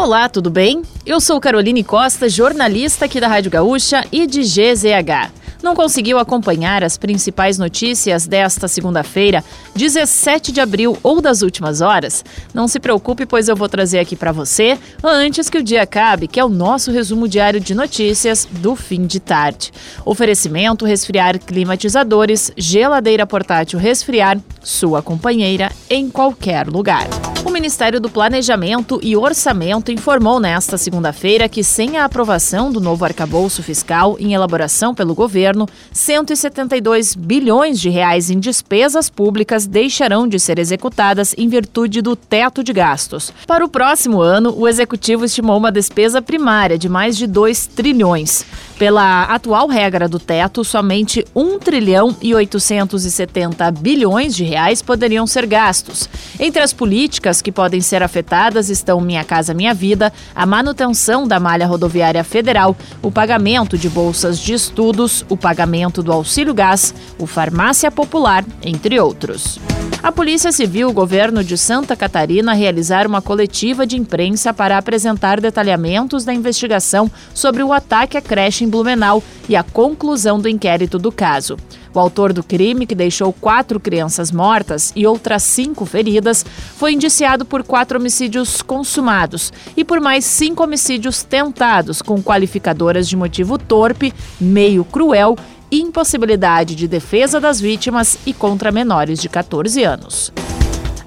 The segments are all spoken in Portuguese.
Olá, tudo bem? Eu sou Caroline Costa, jornalista aqui da Rádio Gaúcha e de GZH. Não conseguiu acompanhar as principais notícias desta segunda-feira, 17 de abril ou das últimas horas? Não se preocupe, pois eu vou trazer aqui para você antes que o dia acabe, que é o nosso resumo diário de notícias do fim de tarde. Oferecimento: resfriar climatizadores, geladeira portátil resfriar, sua companheira em qualquer lugar. O Ministério do Planejamento e Orçamento informou nesta segunda-feira que, sem a aprovação do novo arcabouço fiscal em elaboração pelo governo, 172 bilhões de reais em despesas públicas deixarão de ser executadas em virtude do teto de gastos. Para o próximo ano, o executivo estimou uma despesa primária de mais de 2 trilhões. Pela atual regra do teto, somente 1 trilhão e 870 bilhões de reais poderiam ser gastos. Entre as políticas que podem ser afetadas estão Minha Casa Minha Vida, a manutenção da malha rodoviária federal, o pagamento de bolsas de estudos, o pagamento do auxílio gás, o farmácia popular, entre outros. A Polícia Civil o governo de Santa Catarina realizaram uma coletiva de imprensa para apresentar detalhamentos da investigação sobre o ataque à creche em Blumenau e a conclusão do inquérito do caso. O autor do crime, que deixou quatro crianças mortas e outras cinco feridas, foi indiciado por quatro homicídios consumados e por mais cinco homicídios tentados, com qualificadoras de motivo torpe, meio cruel impossibilidade de defesa das vítimas e contra menores de 14 anos.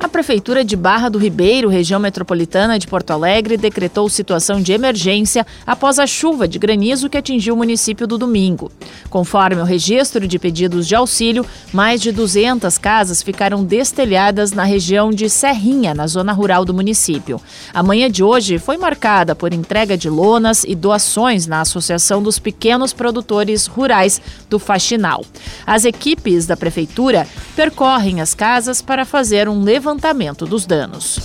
A Prefeitura de Barra do Ribeiro, região metropolitana de Porto Alegre, decretou situação de emergência após a chuva de granizo que atingiu o município do domingo. Conforme o registro de pedidos de auxílio, mais de 200 casas ficaram destelhadas na região de Serrinha, na zona rural do município. A manhã de hoje foi marcada por entrega de lonas e doações na Associação dos Pequenos Produtores Rurais do Faxinal. As equipes da Prefeitura percorrem as casas para fazer um levantamento dos danos.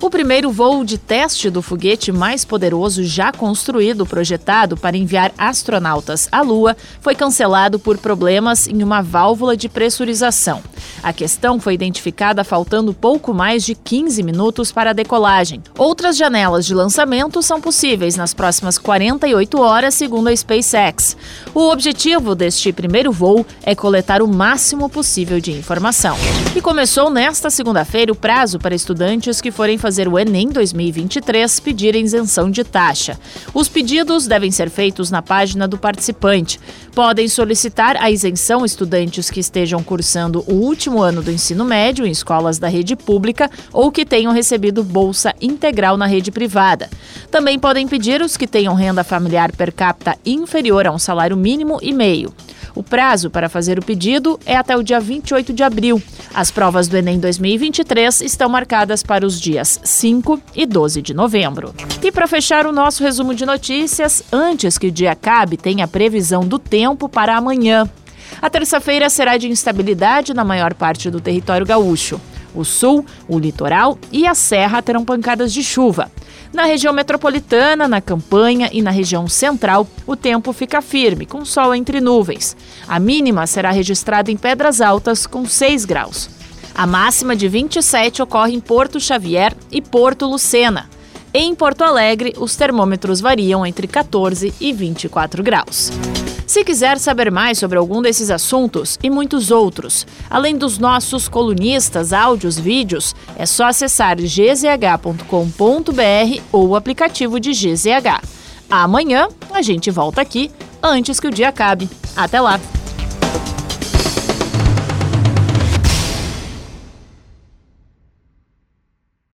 O primeiro voo de teste do foguete mais poderoso já construído, projetado para enviar astronautas à Lua, foi cancelado por problemas em uma válvula de pressurização. A questão foi identificada faltando pouco mais de 15 minutos para a decolagem. Outras janelas de lançamento são possíveis nas próximas 48 horas, segundo a SpaceX. O objetivo deste primeiro voo é coletar o máximo possível de informação. E começou nesta segunda-feira o prazo para estudantes que forem fazer o Enem 2023 pedir isenção de taxa. Os pedidos devem ser feitos na página do participante. Podem solicitar a isenção estudantes que estejam cursando o último ano do ensino médio em escolas da rede pública ou que tenham recebido bolsa integral na rede privada. Também podem pedir os que tenham renda familiar per capita inferior a um salário mínimo e meio. O prazo para fazer o pedido é até o dia 28 de abril. As provas do Enem 2023 estão marcadas para os dias 5 e 12 de novembro. E para fechar o nosso resumo de notícias, antes que o dia acabe, tem a previsão do tempo para amanhã. A terça-feira será de instabilidade na maior parte do território gaúcho. O sul, o litoral e a serra terão pancadas de chuva. Na região metropolitana, na campanha e na região central, o tempo fica firme, com sol entre nuvens. A mínima será registrada em Pedras Altas, com 6 graus. A máxima de 27 ocorre em Porto Xavier e Porto Lucena. Em Porto Alegre, os termômetros variam entre 14 e 24 graus. Se quiser saber mais sobre algum desses assuntos e muitos outros, além dos nossos colunistas, áudios, vídeos, é só acessar gzh.com.br ou o aplicativo de GZH. Amanhã a gente volta aqui antes que o dia acabe. Até lá!